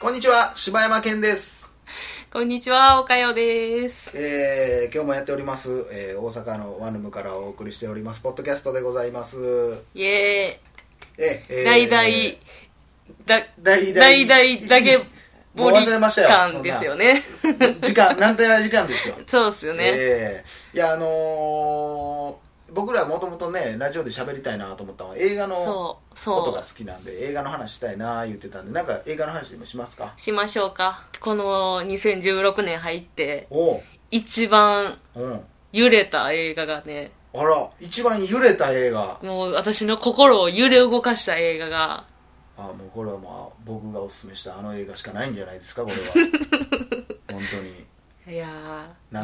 こんにちは、柴山健です。こんにちは、おかよです。えー、今日もやっております、えー大阪のワンルームからお送りしております、ポッドキャストでございます。イエえー、ーイ。大々、だ、大々大々だけ もうボリ忘れましたよ感ですよね。時間、なんてな時間ですよ。そうっすよね。えーいや、あのー僕らもともとね、ラジオで喋りたいなと思ったのは映画のことがそ好きなんで、映画の話したいな言ってたんで、なんか映画の話でもしますか？う。しましょうか。この2016年入って、一番うん。揺れた映画がね、あら、一番揺れた映画。もう私の心を揺れ動かした映画が、あもうこれはまあ僕がおすすめしたあの映画しかないんじゃないですかこれは 本当にいや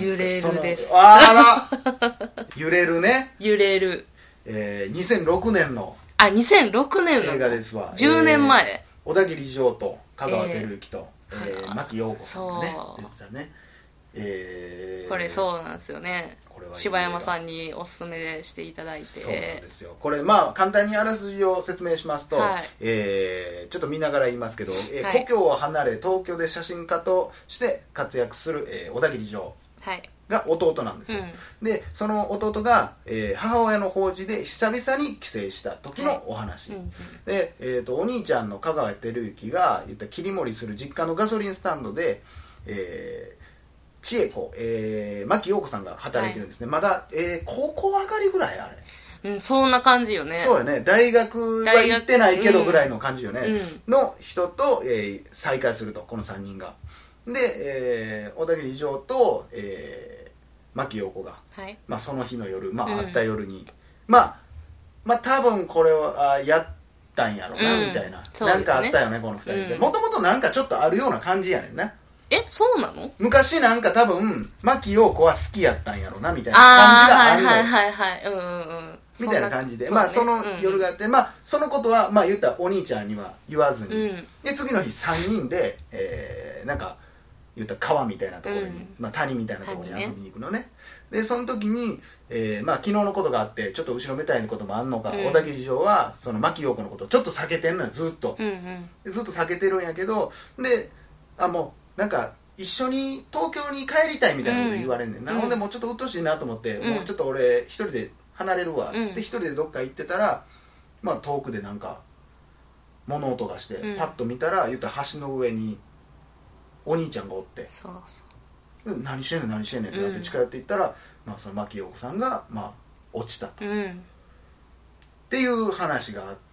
揺れるです。あら 揺れるね、揺れる。えー、2006年のあ、2006年の？映画ですわ。10年前。え。ー小田切城と香川照之と、ええーー牧陽子さんがねそう。出てたね。えーこれそうなんですよねこれは柴山さんにおすすめしていただいて。そうなんですよ。これまあ簡単にあらすじを説明しますと、はい。えーちょっと見ながら言いますけど、えーはい。故郷を離れ東京で写真家として活躍する、えー小田切城はい。が弟なんですよ、でその弟が、えー母親の法事で久々に帰省した時のお話、うんうん。で、えー、とお兄ちゃんの香川照之が言った切り盛りする実家のガソリンスタンドで、えー千恵子、えー、牧陽子さんが働いてるんですね、まだ、えー高校上がりぐらいあれ、うん、そんな感じよね。そうよね。大学は行ってないけどぐらいの感じよね、うん。の人と、えー再会するとこの3人が。で、えー小田切城と、えー、牧陽子が。はい。まあ、その日の夜、まあ、うん。会った夜に、まあ、まあ、多分これはあやったんやろな、うん。みたいな、ね。なんかあったよね、この二人で。うん。もともとなんかちょっとあるような感じやねんな。えそうなの？昔なんか多分、牧陽子は好きやったんやろな、みたいな感じがあるのよ。はいはいはいうんうんうん。みたいな感じで、まあ、その夜があって、まあ、そのことは、まあ、言ったらお兄ちゃんには言わずに、うん。で、次の日3人で、えーなんか、言ったら川みたいなところに、うん。まあ、谷みたいなところに遊びに行くのね。でその時に、えーまあ、昨日のことがあってちょっと後ろめたいなこともあんのか、うん。小田切城はその牧陽子のことをちょっと避けてんのよずっと、ずっと避けてるんやけどであもうなんか一緒に東京に帰りたいみたいなこと言われんねんな、うん。ほんでもうちょっと鬱陶しいなと思って、うん。もうちょっと俺一人で離れるわっつっうんて一人でどっか行ってたら、まあ、遠くでなんか物音がして、うん。パッと見たら言ったら橋の上にお兄ちゃんがおって。そうそ「何してんねん何してんねん」ってなってうん近寄っていったら、まあ、その牧陽子さんが、まあ、落ちたと、っていう話があって、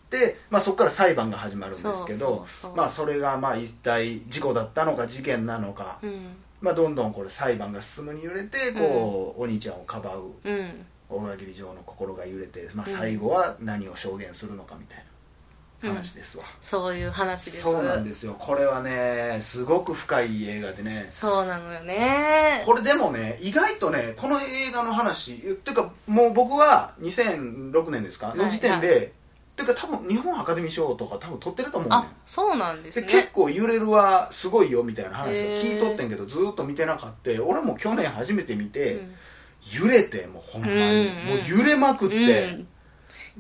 まあ、そこから裁判が始まるんですけどまあ、それがまあ一体事故だったのか事件なのか、うん。まあ、どんどんこれ裁判が進むに揺れてこう、お兄ちゃんをかばううん。小田切城の心が揺れて、まあ、うん。最後は何を証言するのかみたいな話ですわ、そういう話です。そうなんですよ。これはねすごく深い映画でね。そうなのよね。これでもね意外とねこの映画の話っていうかもう僕は2006年ですか？はいの時点で、っていうか多分日本アカデミー賞とか多分取ってると思うねん。あそうなんですね。で結構揺れるはすごいよみたいな話を聞いとってんけどずーっと見てなかった。俺も去年初めて見て、うん。揺れてもうほんまに、うん。うんもう揺れまくって、うん。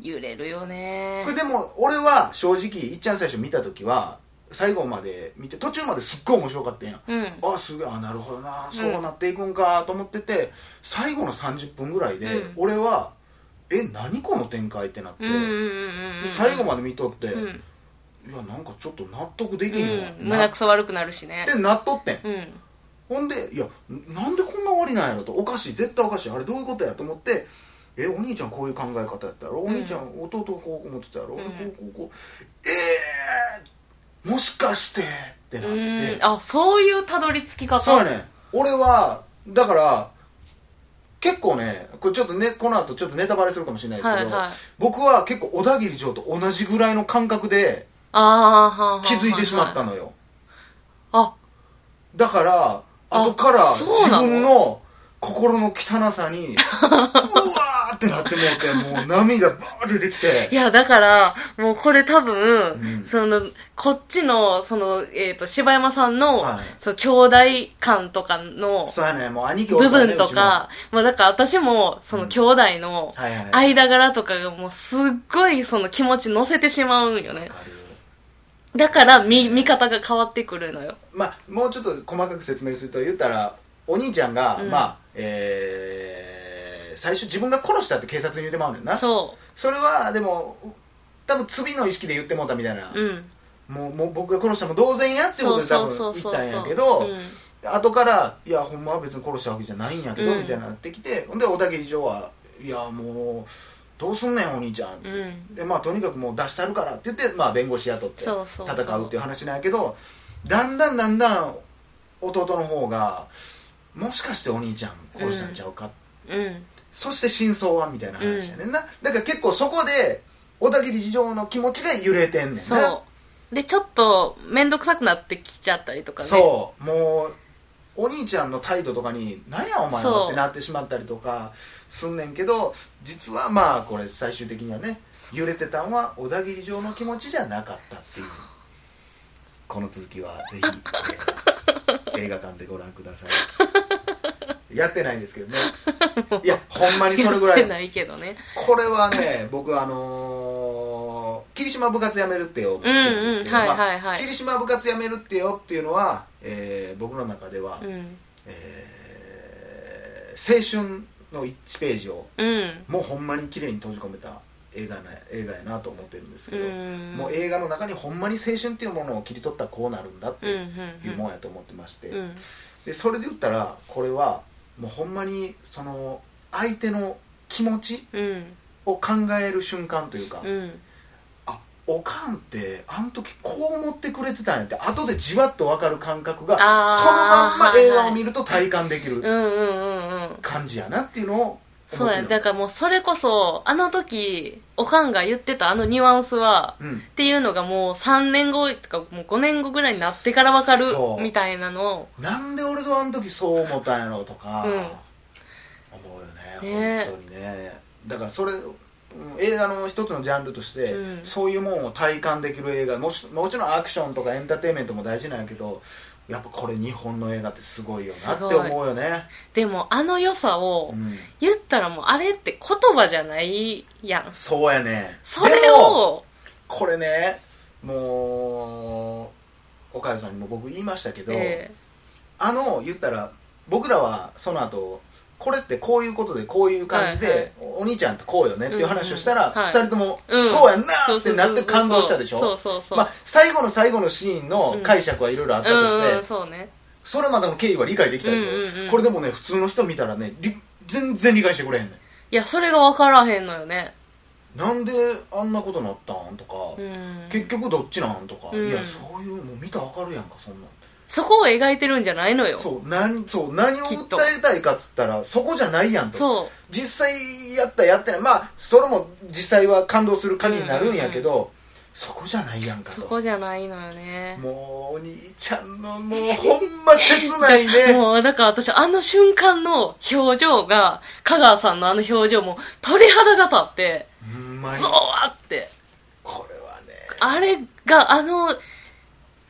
揺れるよね。これでも俺は正直いっちゃん最初見た時は最後まで見て途中まですっごい面白かったんや。うん。あすげえあなるほどなそうなっていくんかと思ってて最後の30分ぐらいで、うん。俺はえ何この展開ってなって、最後まで見とって、うん。いやなんかちょっと納得できんわ、うん。胸くそ悪くなるしね。ってなっとってん。うん。ほんでいやなんでこんな終わりなんやろと。おかしい。絶対おかしい。あれどういうことやと思ってえお兄ちゃんこういう考え方やったやろ、お兄ちゃん弟がこう思ってたやろ、うん。こうこうこう。えー、もしかしてってなっうてん。あそういうたどり着き方。そうやね俺はだから結構ねこれちょっとねこの後ちょっとネタバレするかもしれないですけど、はいはい。僕は結構小田切城と同じぐらいの感覚で気づいてしまったののよ、あ。だから後から自分の心の汚さに うわーってなってもうてもう涙バーって出てきて。いや、だから、もうこれ多分、うん。その、こっちの、その、えっ、と、柴山さんの、はい。その、兄弟感とかのそうやねもう兄貴部分とか、まあだから私も、その、兄弟のうちもはいはい。間柄とかがもうすっごいその気持ち乗せてしまうんよね。わかる。だから、見、見方が変わってくるのよ。まあもうちょっと細かく説明すると言ったらお兄ちゃんが、うん。まあえー最初自分が殺したって警察に言ってまうねんな。そそれはでも多分罪の意識で言ってもうたみたいな、う。うん。もうもう僕が殺したも同然やってことで多分言ったんやけど、うん。後からいやほんまは別に殺したわけじゃないんやけど、うん。みたいになってきてほんで小田切城はいやもうどうすんねんお兄ちゃん、うん。でまあとにかくもう出してあるからって言って、まあ、弁護士雇ってそうそうそう。戦うっていう話なんやけどだんだんだんだん弟の方がもしかしてお兄ちゃん殺したんちゃうか、うん。そして真相は？みたいな話やねんな、だから結構そこで小田切城の気持ちが揺れてんねんな。そう。で、ちょっと、めんどくさくなってきちゃったりとかね。そう。もうお兄ちゃんの態度とかに「何やお前は」ってなってしまったりとかすんねんけど実はまあこれ最終的にはね揺れてたんは小田切城の気持ちじゃなかったっていうこの続きはぜひ、えー映画館でご覧ください やってないんですけどねいやほんまにそれぐらいないけどね。これはね僕あのー霧島部活やめるってよ好きなんですけど、霧島部活やめるってよっていうのは、えー僕の中では、うん。えー青春の1ページをうん。もうほんまに綺麗に閉じ込めた映画な映画やなと思ってるんですけど、うんもう映画の中にほんまに青春っていうものを切り取ったらこうなるんだってうん。いうもんやと思ってまして、うん。でそれで言ったらこれはもうほんまにその相手の気持ちうん。を考える瞬間というか、うん。あおかんってあの時こう思ってくれてたんやって後でじわっと分かる感覚がそのまんま映画を見ると体感できる。感じやなっていうのを思そうや、だからもうそれこそ、あの時、おかんが言ってたあのニュアンスは、うん。っていうのがもう3年後とかもう5年後ぐらいになってからわかるみたいなのを、なんで俺とあの時そう思ったんやろうとか、うん。思うよねね。本当にね。だからそれうん映画の一つのジャンルとして、うん。そういうもんを体感できる映画もちもちろんアクションとかエンターテインメントも大事なんやけどやっぱこれ日本の映画ってすごいよなって思うよね、でもあの良さをうん、言ったらもうあれって言葉じゃないやん。そうやね。それを、これねもう岡谷さんにも僕言いましたけど、え。あの言ったら僕らはその後これってこういうことでこういう感じで、はいはい。お兄ちゃんってこうよねっていう話をしたら、うんうんはい。二人とも、うんそうやんなってなって感動したでしょ？そうそうそう。まあ、最後の最後のシーンの解釈はいろいろあったとして、うん。うん、そうね。それまでの経緯は理解できたでしょ、うんうんうん。これでもね普通の人見たらねり全然理解してくれへんねいや、それが分からへんのよね。んなんであんなことなったんとか、うん。結局どっちなんとか、うんいやそういうもう見たらわかるやんかそんなんそこを描いてるんじゃないのよ。そう何そう何を訴えたいかっつったらそこじゃないやんとそう。実際やったやってないまあそれも実際は感動する限りになるんやけど、そこじゃないやんかとそこじゃないのよね。もうお兄ちゃんのもうほんま切ないね もう、だから私、あの瞬間の表情が、香川さんのあの表情も、鳥肌が立って、ゾワって。これはねあれが、あの、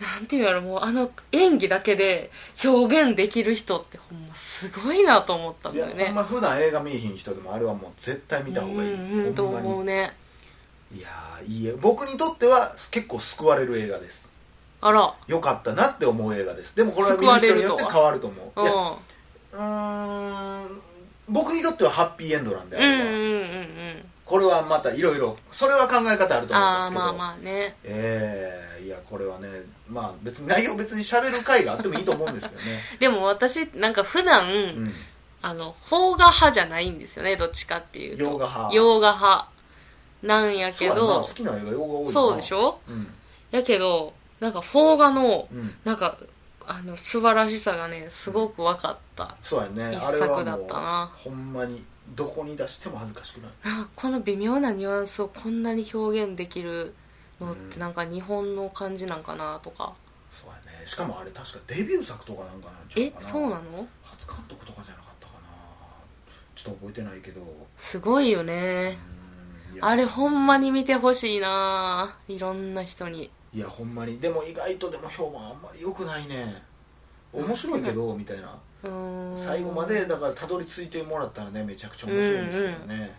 なんていうやろ、もう、あの演技だけで表現できる人って、ほんますごいなと思ったんいやだよね。ほんま普段映画見えひん人でもあれはもう絶対見た方がいい、うんうん、と思うね。いやーいいえ僕にとっては結構救われる映画ですあら。よかったなって思う映画ですでもこれは見る人によって変わると思ううん。いやうーん僕にとってはハッピーエンドなんであうんうんうんうん。これはまたいろいろそれは考え方あると思うんですけど。まあまあね。ええいやこれはねまあ別に内容別に喋る回があってもいいと思うんですけどね。でも私、なんか普段、うん。あの、邦画派じゃないんですよね、どっちかっていうと。洋画派。洋画派。なんやけど。好、きな映画洋画多いな。そうでしょ？うん。やけど、なんか邦画の、うん。なんか、あの、素晴らしさがね、すごく分かった。そうやね。一あれは作だったな。ほんまにどこに出しても恥ずかしくない。なんかこの微妙なニュアンスをこんなに表現できるのっうんてなんか日本の感じなんかなとか。そうやね。しかもあれ確かデビュー作とかなんかなんちゃうかな。えそうなの？初監督とかじゃなかったかな。ちょっと覚えてないけど。すごいよね。うんいや。あれほんまに見てほしいな。いろんな人に。いやほんまに。でも意外とでも評判あんまり良くないね。面白いけどみたいな最後までだからたどり着いてもらったらねめちゃくちゃ面白いんですけどね、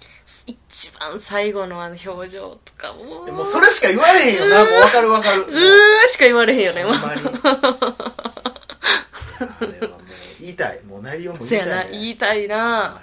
一番最後のあの表情とかも。もそれしか言われへんよな。もう分かる分かる。うーしか言われへんよねほんまに。あれはもう言いたい。もう内容もそ言いたい、ね、言いたいな。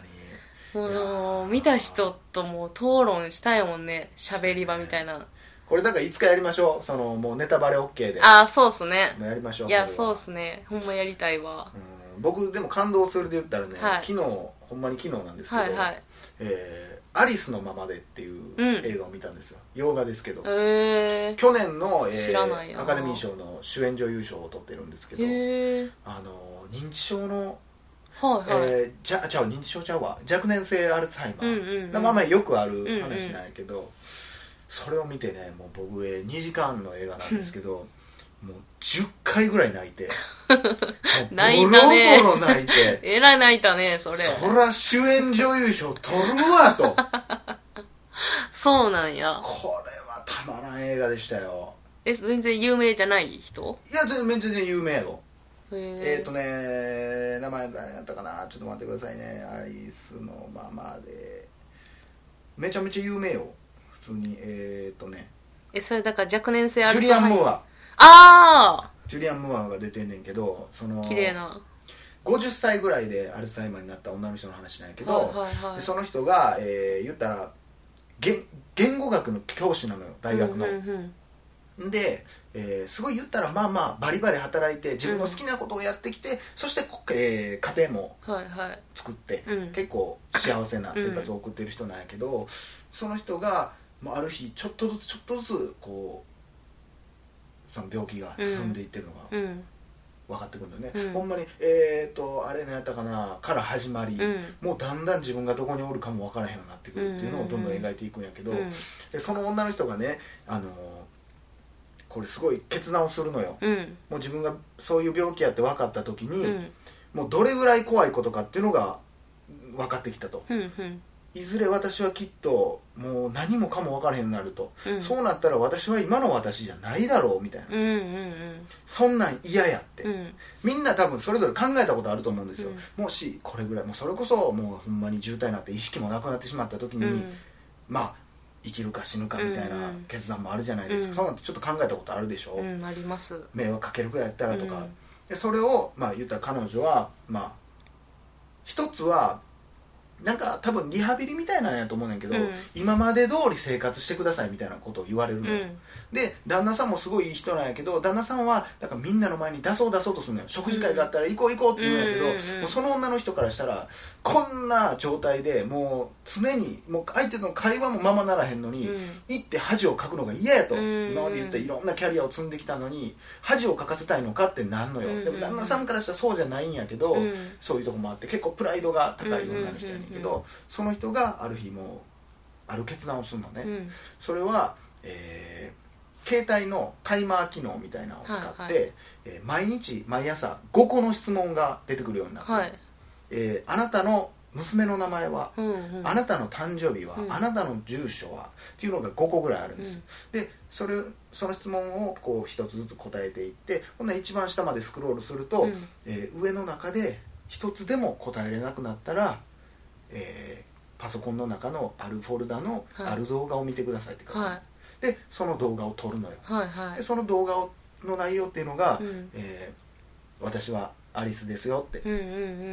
もう見た人ともう討論したいもんね。喋り場みたいな。これだからいつかやりましょう。そのもうネタバレ OK で。ああそうっすね。やりましょういやそうっすね。ほんまやりたいわ。うん僕でも感動するで言ったらね、はい。昨日ほんまに昨日なんですけど、はいはい。えーアリスのままで」っていううん。映画を見たんですよ、洋画ですけど、へえ去年の、えー知らないな。アカデミー賞の主演女優賞を取ってるんですけどへえあの認知症の、はいはい、えーじゃじゃあ認知症ちゃうわ。若年性アルツハイマうんー、うんうん。まあまあよくある話なんやけど、それを見てねもう僕、えー2時間の映画なんですけどもう10回ぐらい泣いて。泣いたねボロボロ泣いて。えらい泣いたねそれ。そら主演女優賞取るわと。そうなんや。これはたまらん映画でしたよ。え全然有名じゃない人？いや全然全然有名やろへえっ、ー、とね名前誰やったかな？ちょっと待ってくださいね。アリスのままで。めちゃめちゃ有名よ普通に。えっ、ー、とね。えそれだから若年性あるジュリアン・ムーアアあジュリアン・ムーアが出てんねんけどそのあ綺麗な。50歳ぐらいでアルツハイマーになった女の人の話なんやけど、はいはいはい。でその人が、えー言ったら言言語学の教師なのよ大学の、うんうんうん。で、えーすごい言ったらまあまあバリバリ働いて自分の好きなことをやってきて、そして、えー家庭もはいはい。作って、うん。結構幸せな生活を送ってる人なんやけど、その人がもうある日ちょっとずつちょっとずつこうその病気が進んでいってるのがうん。分かってくるんだよね、うん。ほんまにえっ、とあれ何やったかなから始まり、うん。もうだんだん自分がどこにおるかも分からへんようになってくるっていうのをどんどん描いていくんやけど、うん。でその女の人がねあのーこれすごい決断をするのよ、うん。もう自分がそういう病気やって分かった時に、うん。もうどれぐらい怖いことかっていうのが分かってきたと。うんうんいずれ私はきっともう何もかも分からへんようになると、うん。そうなったら私は今の私じゃないだろうみたいな、うんうんそんなん嫌やって、うん。うんみんな多分それぞれ考えたことあると思うんですよ、うもしこれぐらいもうそれこそもうほんまに渋滞になって意識もなくなってしまった時に、うん。まあ生きるか死ぬかみたいなうん。決断もあるじゃないですか、うん。そうなんてちょっと考えたことあるでしょ、うんあります。迷惑かけるくらいやったらとか、うん。でそれをまあ言ったら彼女はまあ一つはなんか多分リハビリみたいなんやと思うねんけど、うん。今まで通り生活してくださいみたいなことを言われるのよ、うん。で旦那さんもすごいいい人なんやけど旦那さんはだからみんなの前に出そう出そうとするのよ。食事会があったら行こう行こうって言うんやけど、うん。もうその女の人からしたらこんな状態でもう常にもう相手との会話もままならへんのに、うん。行って恥をかくのが嫌やと、うん。今まで言ったいろんなキャリアを積んできたのに恥をかかせたいのかってなんのよ、うん。でも旦那さんからしたらそうじゃないんやけど、うん。そういうとこもあって結構プライドが高い女の人やねんけど、うん。うんその人がある日もうある決断をするのね、うん。それは、えー携帯のタイマー機能みたいなのを使って、はいはい。えー毎日毎朝5個の質問が出てくるようになって、はい。えーあなたの娘の名前は、うんうん。あなたの誕生日は、うん。あなたの住所はっていうのが5個ぐらいあるんです、でそれその質問をこう一つずつ答えていってほんなら一番下までスクロールすると、うん。えー上の中で一つでも答えれなくなったら、えーパソコンの中のあるフォルダのはい。ある動画を見てくださいって書いてはい。でその動画を撮るのよ。はいはい。でその動画をの内容っていうのが、うん。えー私はアリスですよ」って。うんうんう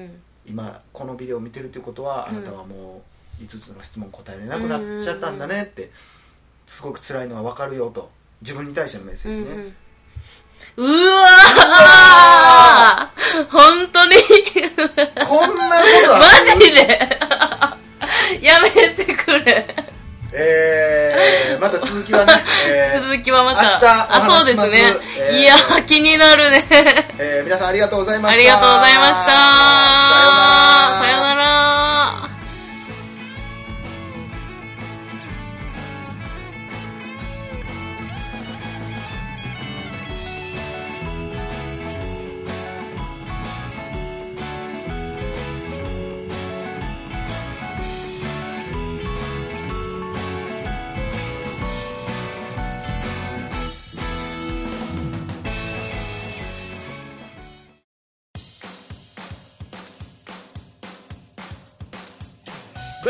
ん。今このビデオを見てるっていうことはあなたはもう5つの質問答えれなくなっちゃったんだねってすごく辛いのは分かるよと自分に対してのメッセージね、うんうん。うわー！本当に？こんなことあ マジで？また続きはね、えー続きはまた。明日おあ話しします。そうですね、えーいや気になるね。えー皆さんありがとうございました。ありがとうございました。さようなら